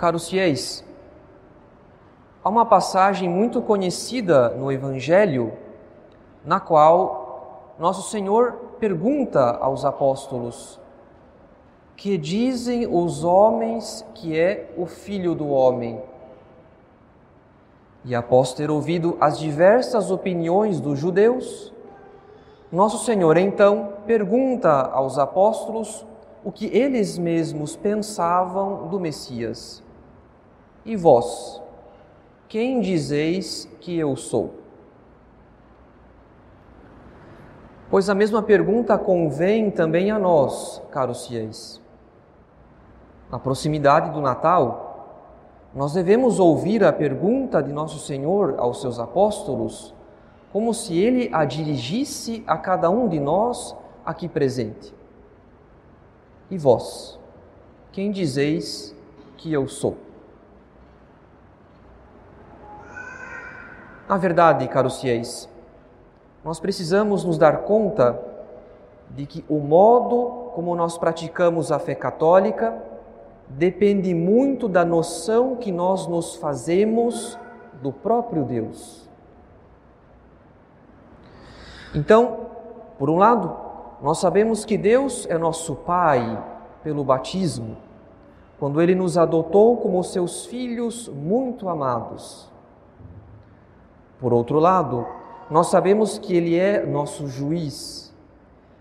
Caros fiéis, há uma passagem muito conhecida no Evangelho, na qual Nosso Senhor pergunta aos apóstolos: Que dizem os homens que é o Filho do Homem? E após ter ouvido as diversas opiniões dos judeus, Nosso Senhor então pergunta aos apóstolos o que eles mesmos pensavam do Messias. E vós, quem dizeis que eu sou? Pois a mesma pergunta convém também a nós, caros fiéis. Na proximidade do Natal, nós devemos ouvir a pergunta de Nosso Senhor aos seus apóstolos, como se ele a dirigisse a cada um de nós aqui presente. E vós, quem dizeis que eu sou? Na verdade, caros fiéis, nós precisamos nos dar conta de que o modo como nós praticamos a fé católica depende muito da noção que nós nos fazemos do próprio Deus. Então, por um lado, nós sabemos que Deus é nosso Pai pelo batismo, quando Ele nos adotou como seus filhos muito amados. Por outro lado, nós sabemos que Ele é nosso juiz,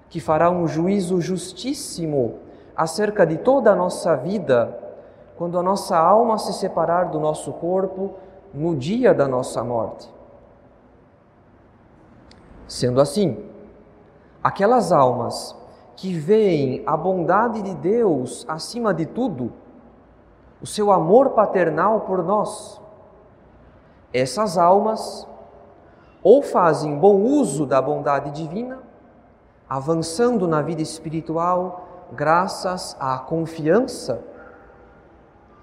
que fará um juízo justíssimo acerca de toda a nossa vida, quando a nossa alma se separar do nosso corpo no dia da nossa morte. Sendo assim, aquelas almas que veem a bondade de Deus acima de tudo, o seu amor paternal por nós, essas almas ou fazem bom uso da bondade divina, avançando na vida espiritual graças à confiança,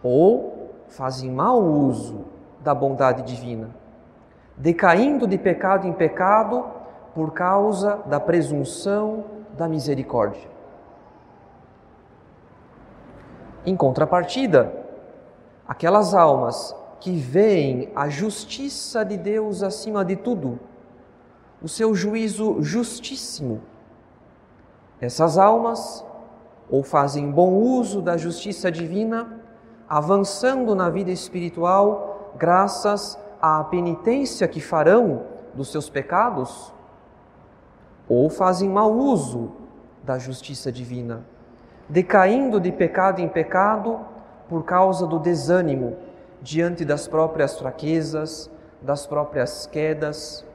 ou fazem mau uso da bondade divina, decaindo de pecado em pecado por causa da presunção da misericórdia. Em contrapartida, aquelas almas que veem a justiça de Deus acima de tudo, o seu juízo justíssimo. Essas almas ou fazem bom uso da justiça divina, avançando na vida espiritual graças à penitência que farão dos seus pecados, ou fazem mau uso da justiça divina, decaindo de pecado em pecado por causa do desânimo diante das próprias fraquezas, das próprias quedas.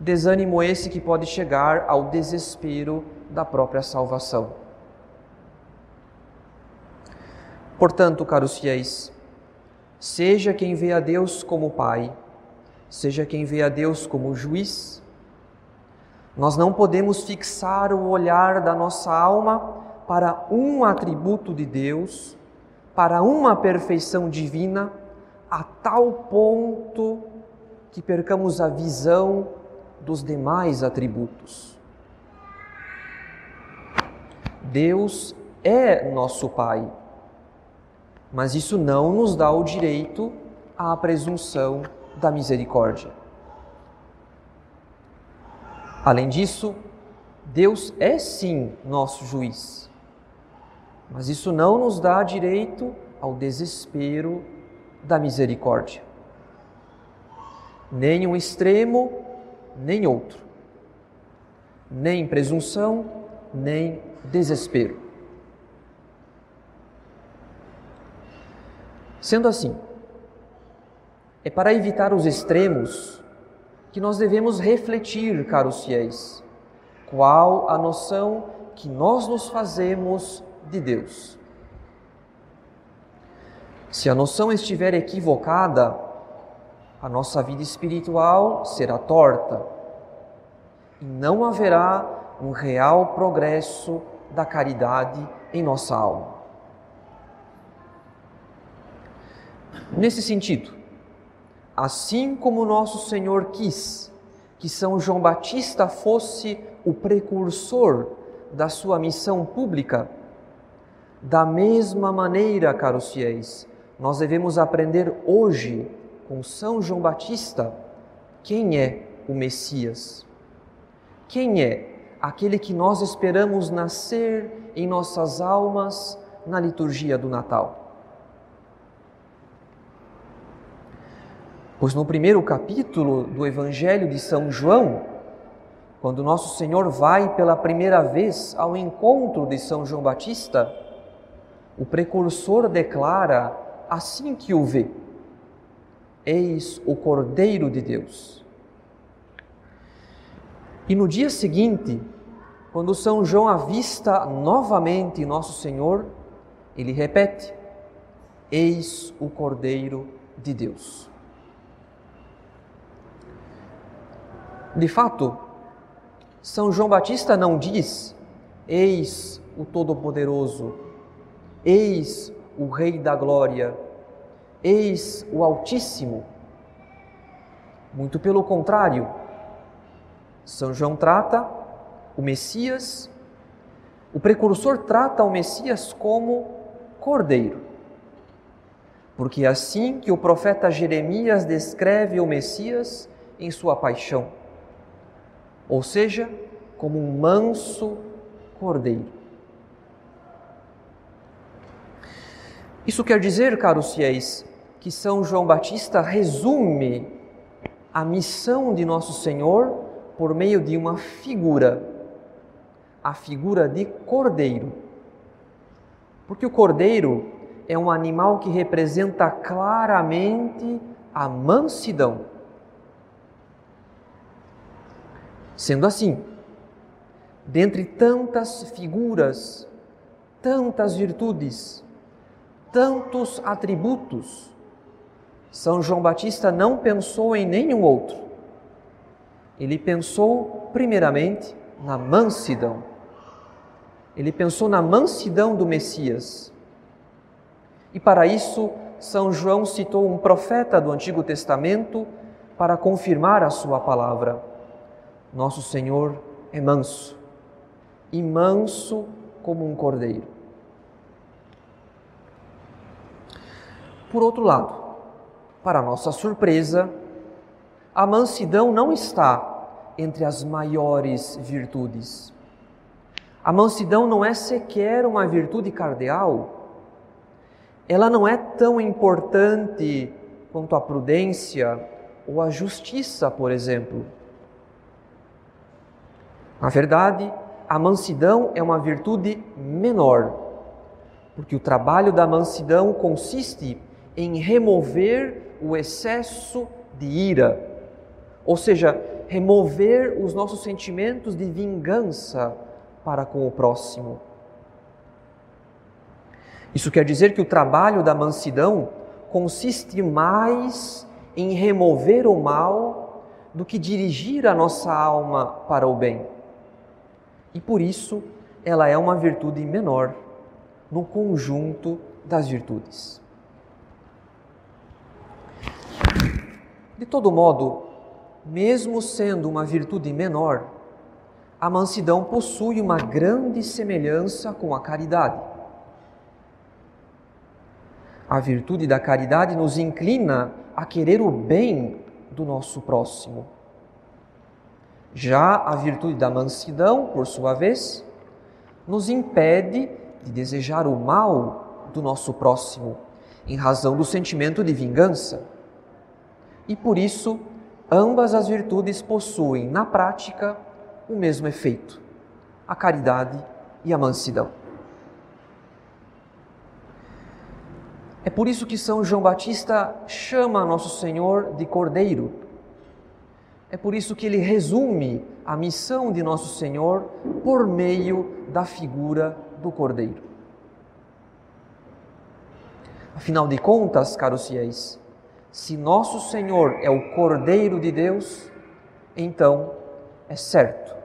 Desânimo esse que pode chegar ao desespero da própria salvação. Portanto, caros fiéis, seja quem vê a Deus como Pai, seja quem vê a Deus como juiz, nós não podemos fixar o olhar da nossa alma para um atributo de Deus para uma perfeição divina a tal ponto que percamos a visão dos demais atributos. Deus é nosso Pai, mas isso não nos dá o direito à presunção da misericórdia. Além disso, Deus é sim nosso juiz mas isso não nos dá direito ao desespero da misericórdia. Nem um extremo, nem outro. Nem presunção, nem desespero. Sendo assim, é para evitar os extremos que nós devemos refletir, caros fiéis, qual a noção que nós nos fazemos de Deus. Se a noção estiver equivocada, a nossa vida espiritual será torta e não haverá um real progresso da caridade em nossa alma. Nesse sentido, assim como nosso Senhor quis que São João Batista fosse o precursor da sua missão pública, da mesma maneira, caros fiéis, nós devemos aprender hoje com São João Batista quem é o Messias. Quem é aquele que nós esperamos nascer em nossas almas na liturgia do Natal? Pois no primeiro capítulo do Evangelho de São João, quando nosso Senhor vai pela primeira vez ao encontro de São João Batista, o precursor declara assim que o vê: Eis o Cordeiro de Deus. E no dia seguinte, quando São João avista novamente Nosso Senhor, ele repete: Eis o Cordeiro de Deus. De fato, São João Batista não diz: Eis o Todo-Poderoso, Eis o Rei da Glória, eis o Altíssimo. Muito pelo contrário, São João trata o Messias, o precursor trata o Messias como Cordeiro. Porque é assim que o profeta Jeremias descreve o Messias em sua paixão, ou seja, como um manso cordeiro. Isso quer dizer, caros fiéis, que São João Batista resume a missão de Nosso Senhor por meio de uma figura, a figura de cordeiro. Porque o cordeiro é um animal que representa claramente a mansidão. Sendo assim, dentre tantas figuras, tantas virtudes, tantos atributos, São João Batista não pensou em nenhum outro. Ele pensou, primeiramente, na mansidão. Ele pensou na mansidão do Messias. E para isso, São João citou um profeta do Antigo Testamento para confirmar a sua palavra. Nosso Senhor é manso, e manso como um cordeiro. Por outro lado, para nossa surpresa, a mansidão não está entre as maiores virtudes. A mansidão não é sequer uma virtude cardeal. Ela não é tão importante quanto a prudência ou a justiça, por exemplo. Na verdade, a mansidão é uma virtude menor, porque o trabalho da mansidão consiste em remover o excesso de ira, ou seja, remover os nossos sentimentos de vingança para com o próximo. Isso quer dizer que o trabalho da mansidão consiste mais em remover o mal do que dirigir a nossa alma para o bem. E por isso ela é uma virtude menor no conjunto das virtudes. De todo modo, mesmo sendo uma virtude menor, a mansidão possui uma grande semelhança com a caridade. A virtude da caridade nos inclina a querer o bem do nosso próximo. Já a virtude da mansidão, por sua vez, nos impede de desejar o mal do nosso próximo, em razão do sentimento de vingança e por isso ambas as virtudes possuem, na prática, o mesmo efeito: a caridade e a mansidão. É por isso que São João Batista chama Nosso Senhor de Cordeiro. É por isso que ele resume a missão de Nosso Senhor por meio da figura do Cordeiro. Afinal de contas, caros fiéis, se nosso Senhor é o Cordeiro de Deus, então é certo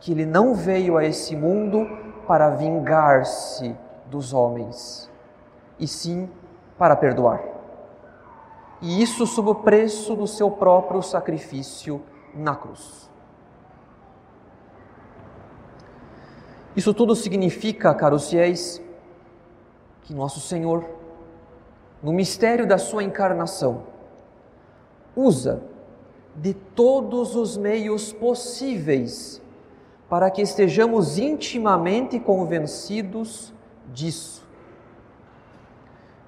que ele não veio a esse mundo para vingar-se dos homens, e sim para perdoar. E isso sob o preço do seu próprio sacrifício na cruz. Isso tudo significa, caros fiéis, que nosso Senhor, no mistério da sua encarnação, usa de todos os meios possíveis para que estejamos intimamente convencidos disso.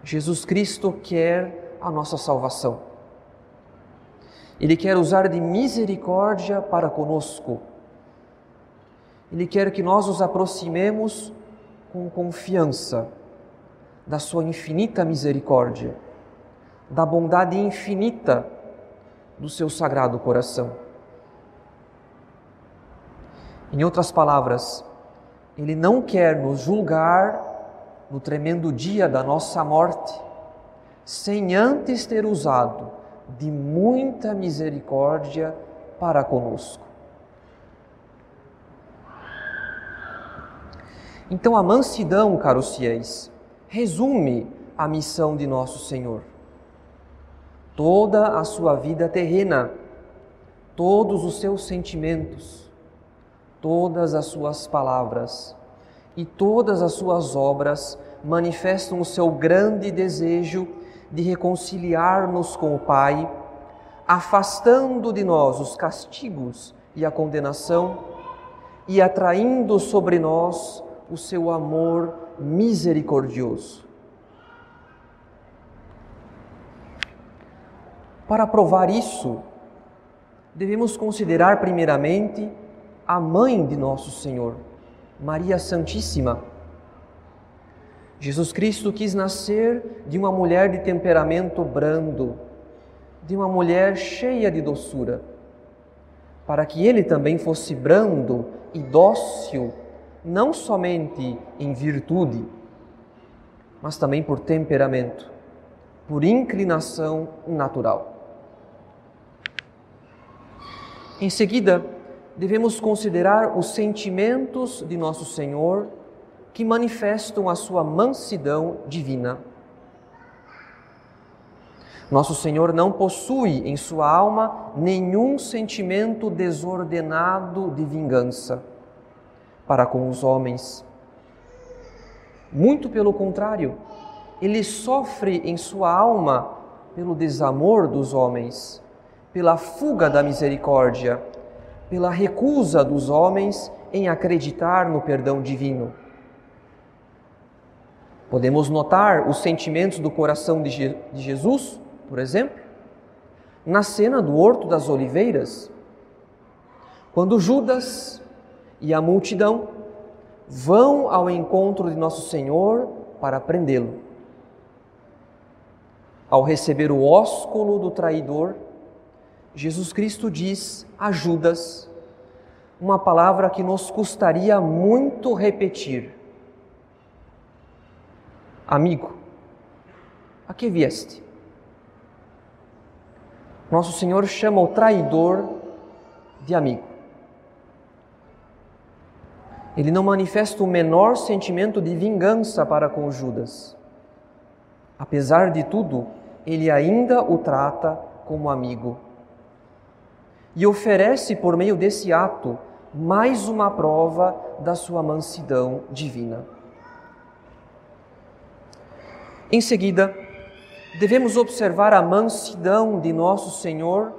Jesus Cristo quer a nossa salvação. Ele quer usar de misericórdia para conosco. Ele quer que nós nos aproximemos com confiança da Sua infinita misericórdia, da bondade infinita do Seu sagrado coração. Em outras palavras, Ele não quer nos julgar no tremendo dia da nossa morte, sem antes ter usado de muita misericórdia para conosco. Então, a mansidão, caros fiéis, resume a missão de nosso Senhor. Toda a sua vida terrena, todos os seus sentimentos, todas as suas palavras e todas as suas obras manifestam o seu grande desejo de reconciliar-nos com o Pai, afastando de nós os castigos e a condenação e atraindo sobre nós o seu amor misericordioso. Para provar isso, devemos considerar primeiramente a mãe de nosso Senhor, Maria Santíssima Jesus Cristo quis nascer de uma mulher de temperamento brando, de uma mulher cheia de doçura, para que ele também fosse brando e dócil, não somente em virtude, mas também por temperamento, por inclinação natural. Em seguida, devemos considerar os sentimentos de nosso Senhor que manifestam a sua mansidão divina. Nosso Senhor não possui em sua alma nenhum sentimento desordenado de vingança para com os homens. Muito pelo contrário, ele sofre em sua alma pelo desamor dos homens, pela fuga da misericórdia, pela recusa dos homens em acreditar no perdão divino. Podemos notar os sentimentos do coração de, Je de Jesus, por exemplo, na cena do Horto das Oliveiras, quando Judas e a multidão vão ao encontro de Nosso Senhor para prendê-lo. Ao receber o ósculo do traidor, Jesus Cristo diz a Judas uma palavra que nos custaria muito repetir Amigo, a que vieste? Nosso Senhor chama o traidor de amigo. Ele não manifesta o menor sentimento de vingança para com Judas. Apesar de tudo, ele ainda o trata como amigo. E oferece, por meio desse ato, mais uma prova da sua mansidão divina. Em seguida, devemos observar a mansidão de nosso Senhor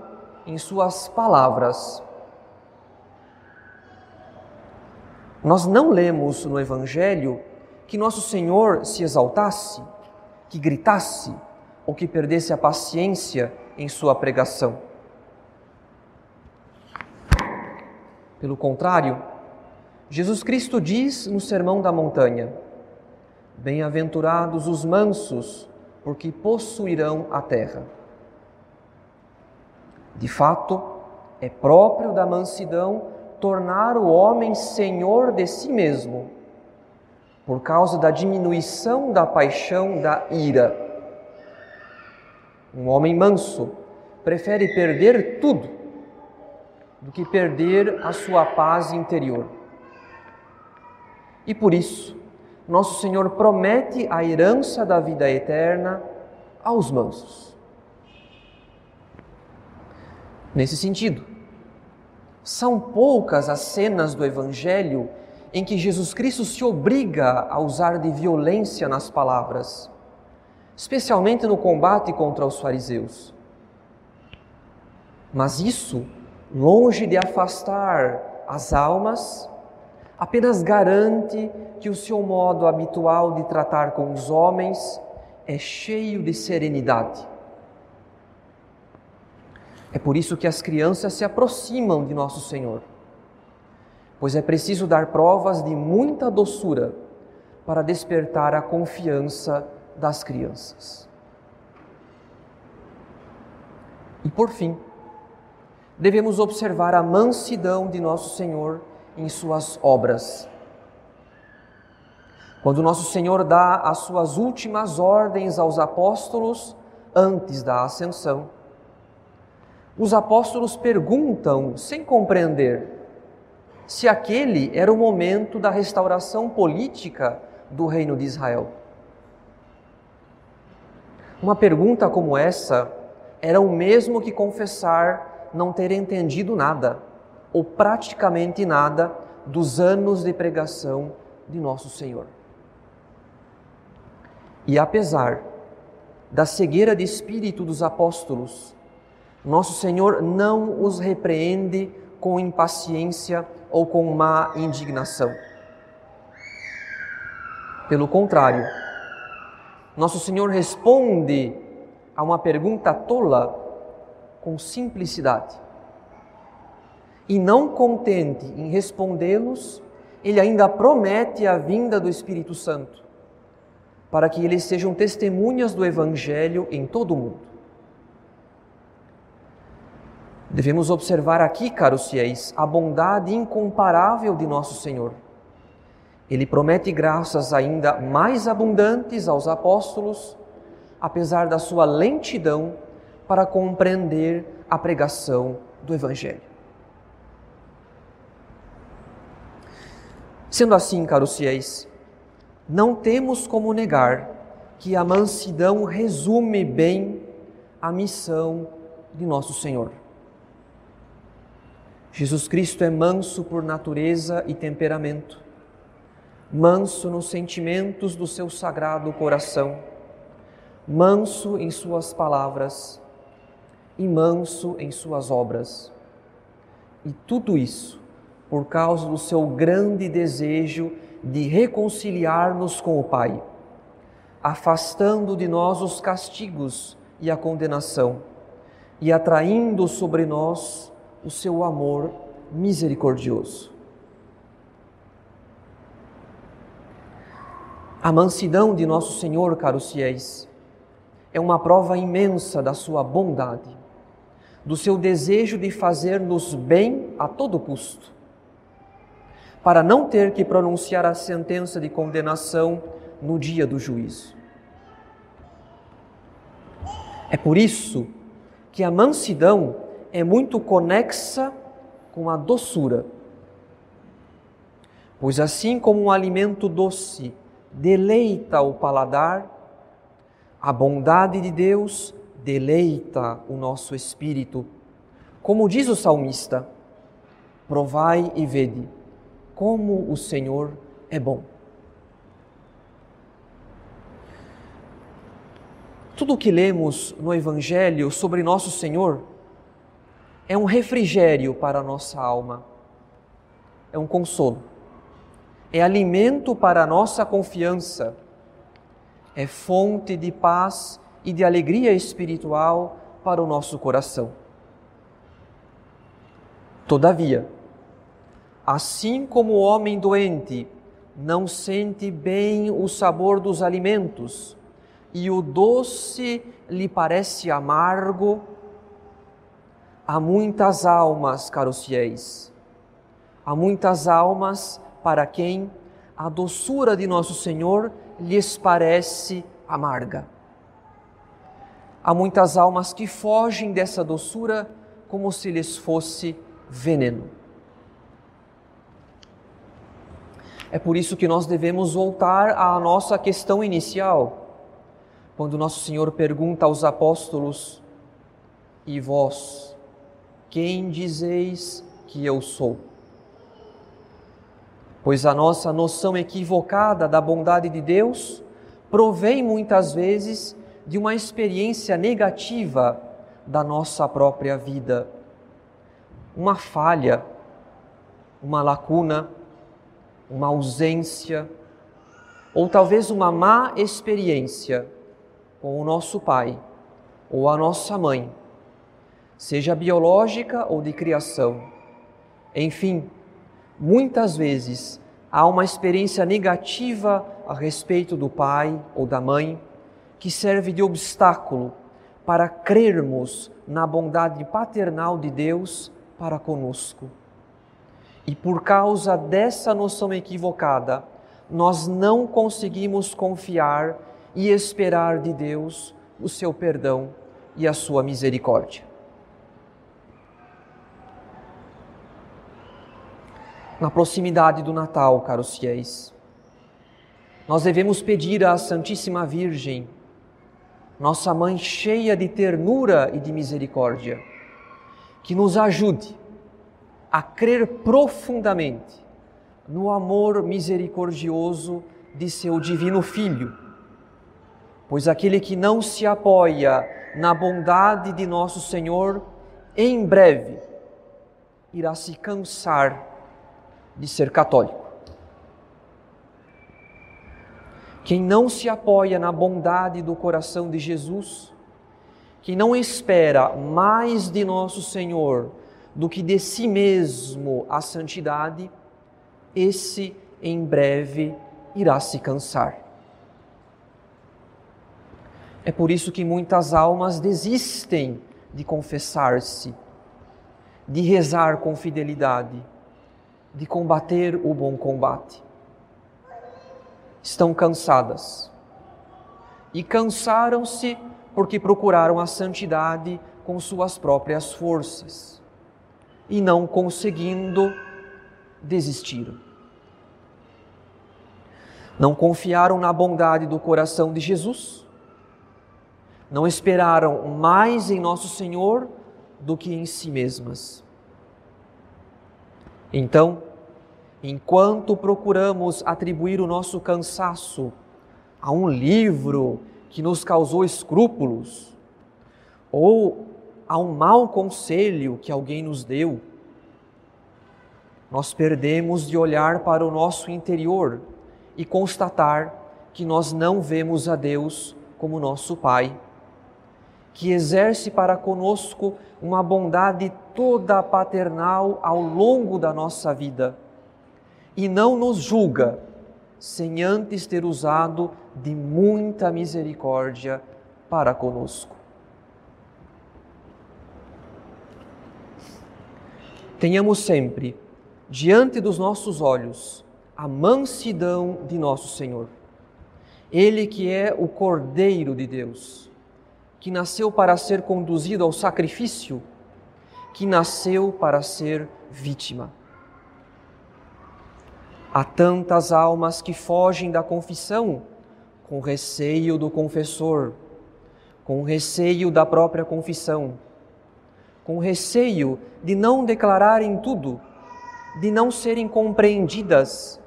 em Suas palavras. Nós não lemos no Evangelho que nosso Senhor se exaltasse, que gritasse ou que perdesse a paciência em sua pregação. Pelo contrário, Jesus Cristo diz no Sermão da Montanha: Bem-aventurados os mansos, porque possuirão a terra. De fato, é próprio da mansidão tornar o homem senhor de si mesmo, por causa da diminuição da paixão da ira, Um homem manso prefere perder tudo do que perder a sua paz interior. E por isso, nosso Senhor promete a herança da vida eterna aos mansos. Nesse sentido, são poucas as cenas do Evangelho em que Jesus Cristo se obriga a usar de violência nas palavras, especialmente no combate contra os fariseus. Mas isso, longe de afastar as almas, apenas garante que o seu modo habitual de tratar com os homens é cheio de serenidade. É por isso que as crianças se aproximam de Nosso Senhor pois é preciso dar provas de muita doçura para despertar a confiança das crianças. E por fim, devemos observar a mansidão de nosso Senhor em suas obras. Quando nosso Senhor dá as suas últimas ordens aos apóstolos antes da ascensão, os apóstolos perguntam, sem compreender, se aquele era o momento da restauração política do reino de Israel. Uma pergunta como essa era o mesmo que confessar não ter entendido nada, ou praticamente nada, dos anos de pregação de Nosso Senhor. E apesar da cegueira de espírito dos apóstolos, Nosso Senhor não os repreende com impaciência ou com má indignação. Pelo contrário, nosso Senhor responde a uma pergunta tola com simplicidade. E não contente em respondê-los, ele ainda promete a vinda do Espírito Santo, para que eles sejam testemunhas do Evangelho em todo o mundo. Devemos observar aqui, caros fiéis, a bondade incomparável de nosso Senhor. Ele promete graças ainda mais abundantes aos apóstolos, apesar da sua lentidão para compreender a pregação do Evangelho. Sendo assim, caros fiéis, não temos como negar que a mansidão resume bem a missão de nosso Senhor. Jesus Cristo é manso por natureza e temperamento, manso nos sentimentos do seu sagrado coração, manso em suas palavras e manso em suas obras. E tudo isso por causa do seu grande desejo de reconciliar-nos com o Pai, afastando de nós os castigos e a condenação e atraindo sobre nós o seu amor misericordioso. A mansidão de nosso Senhor, caros fiéis, é uma prova imensa da sua bondade, do seu desejo de fazer-nos bem a todo custo, para não ter que pronunciar a sentença de condenação no dia do juízo. É por isso que a mansidão é muito conexa com a doçura. Pois assim como um alimento doce deleita o paladar, a bondade de Deus deleita o nosso espírito. Como diz o salmista: Provai e vede como o Senhor é bom. Tudo o que lemos no Evangelho sobre nosso Senhor é um refrigério para a nossa alma, é um consolo, é alimento para a nossa confiança, é fonte de paz e de alegria espiritual para o nosso coração. Todavia, assim como o homem doente não sente bem o sabor dos alimentos e o doce lhe parece amargo, Há muitas almas, caros fiéis, há muitas almas para quem a doçura de nosso Senhor lhes parece amarga. há muitas almas que fogem dessa doçura como se lhes fosse veneno. É por isso que nós devemos voltar à nossa questão inicial, quando nosso Senhor pergunta aos apóstolos: E vós, quem dizeis que eu sou? Pois a nossa noção equivocada da bondade de Deus provém muitas vezes de uma experiência negativa da nossa própria vida. Uma falha, uma lacuna, uma ausência ou talvez uma má experiência com o nosso pai ou a nossa mãe, seja biológica ou de criação. Enfim, muitas vezes há uma experiência negativa a respeito do pai ou da mãe que serve de obstáculo para crermos na bondade paternal de Deus para conosco. E por causa dessa noção equivocada, nós não conseguimos confiar e esperar de Deus o seu perdão e a sua misericórdia. Na proximidade do Natal, caros fiéis, nós devemos pedir à Santíssima Virgem, nossa mãe cheia de ternura e de misericórdia, que nos ajude a crer profundamente no amor misericordioso de seu divino Filho. Pois aquele que não se apoia na bondade de nosso Senhor, em breve irá se cansar de ser católico. Quem não se apoia na bondade do coração de Jesus, quem não espera mais de nosso Senhor do que de si mesmo a santidade, esse em breve irá se cansar. É por isso que muitas almas desistem de confessar-se, de rezar com fidelidade, de combater o bom combate. Estão cansadas. E cansaram-se porque procuraram a santidade com suas próprias forças e não conseguindo, desistiram. Não confiaram na bondade do coração de Jesus, não esperaram mais em nosso Senhor do que em si mesmas. Então, enquanto procuramos atribuir o nosso cansaço a um livro que nos causou escrúpulos, ou a um mau conselho que alguém nos deu, nós perdemos de olhar para o nosso interior e constatar que nós não vemos a Deus como nosso Pai, que exerce para conosco uma bondade toda paternal ao longo da nossa vida e não nos julga sem antes ter usado de muita misericórdia para conosco. tenhamos sempre diante dos nossos olhos a mansidão de nosso Senhor. Ele que é o Cordeiro de Deus, que nasceu para ser conduzido ao sacrifício, que nasceu para ser vítima. Há tantas almas que fogem da confissão com receio do confessor, com receio da própria confissão com receio de não declararem tudo, de não serem compreendidas,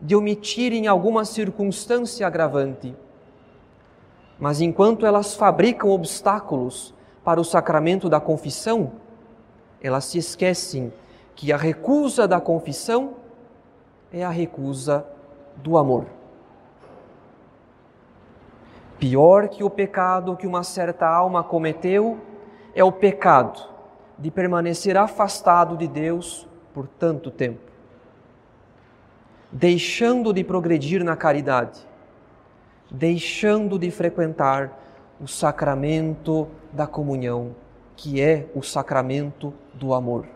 de omitirem alguma circunstância agravante. Mas enquanto elas fabricam obstáculos para o sacramento da confissão, elas se esquecem que a recusa da confissão é a recusa do amor. Pior que o pecado que uma certa alma cometeu é o pecado de permanecer afastado de Deus por tanto tempo, deixando de progredir na caridade, deixando de frequentar o sacramento da comunhão, que é o sacramento do amor.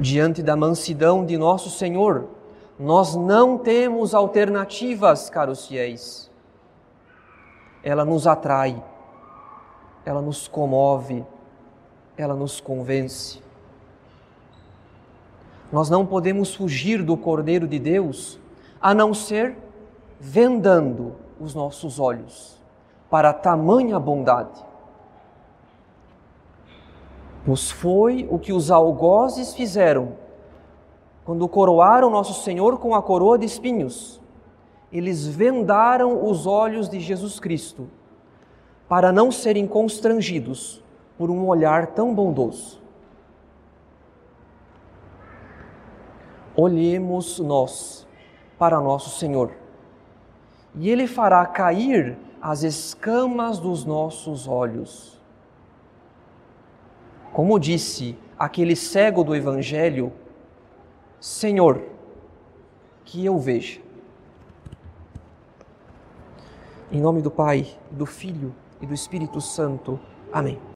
Diante da mansidão de nosso Senhor, nós não temos alternativas, caros fiéis. ela nos atrai, ela nos comove, ela nos convence. Nós não podemos fugir do Cordeiro de Deus a não ser vendando os nossos olhos para tamanha bondade. Pois foi o que os algozes fizeram quando coroaram nosso Senhor com a coroa de espinhos. Eles vendaram os olhos de Jesus Cristo para não serem constrangidos por um olhar tão bondoso. Olhemos nós para nosso Senhor, e Ele fará cair as escamas dos nossos olhos. Como disse aquele cego do Evangelho, Senhor, que eu veja. Em nome do Pai, do Filho e do Espírito Santo. Amém.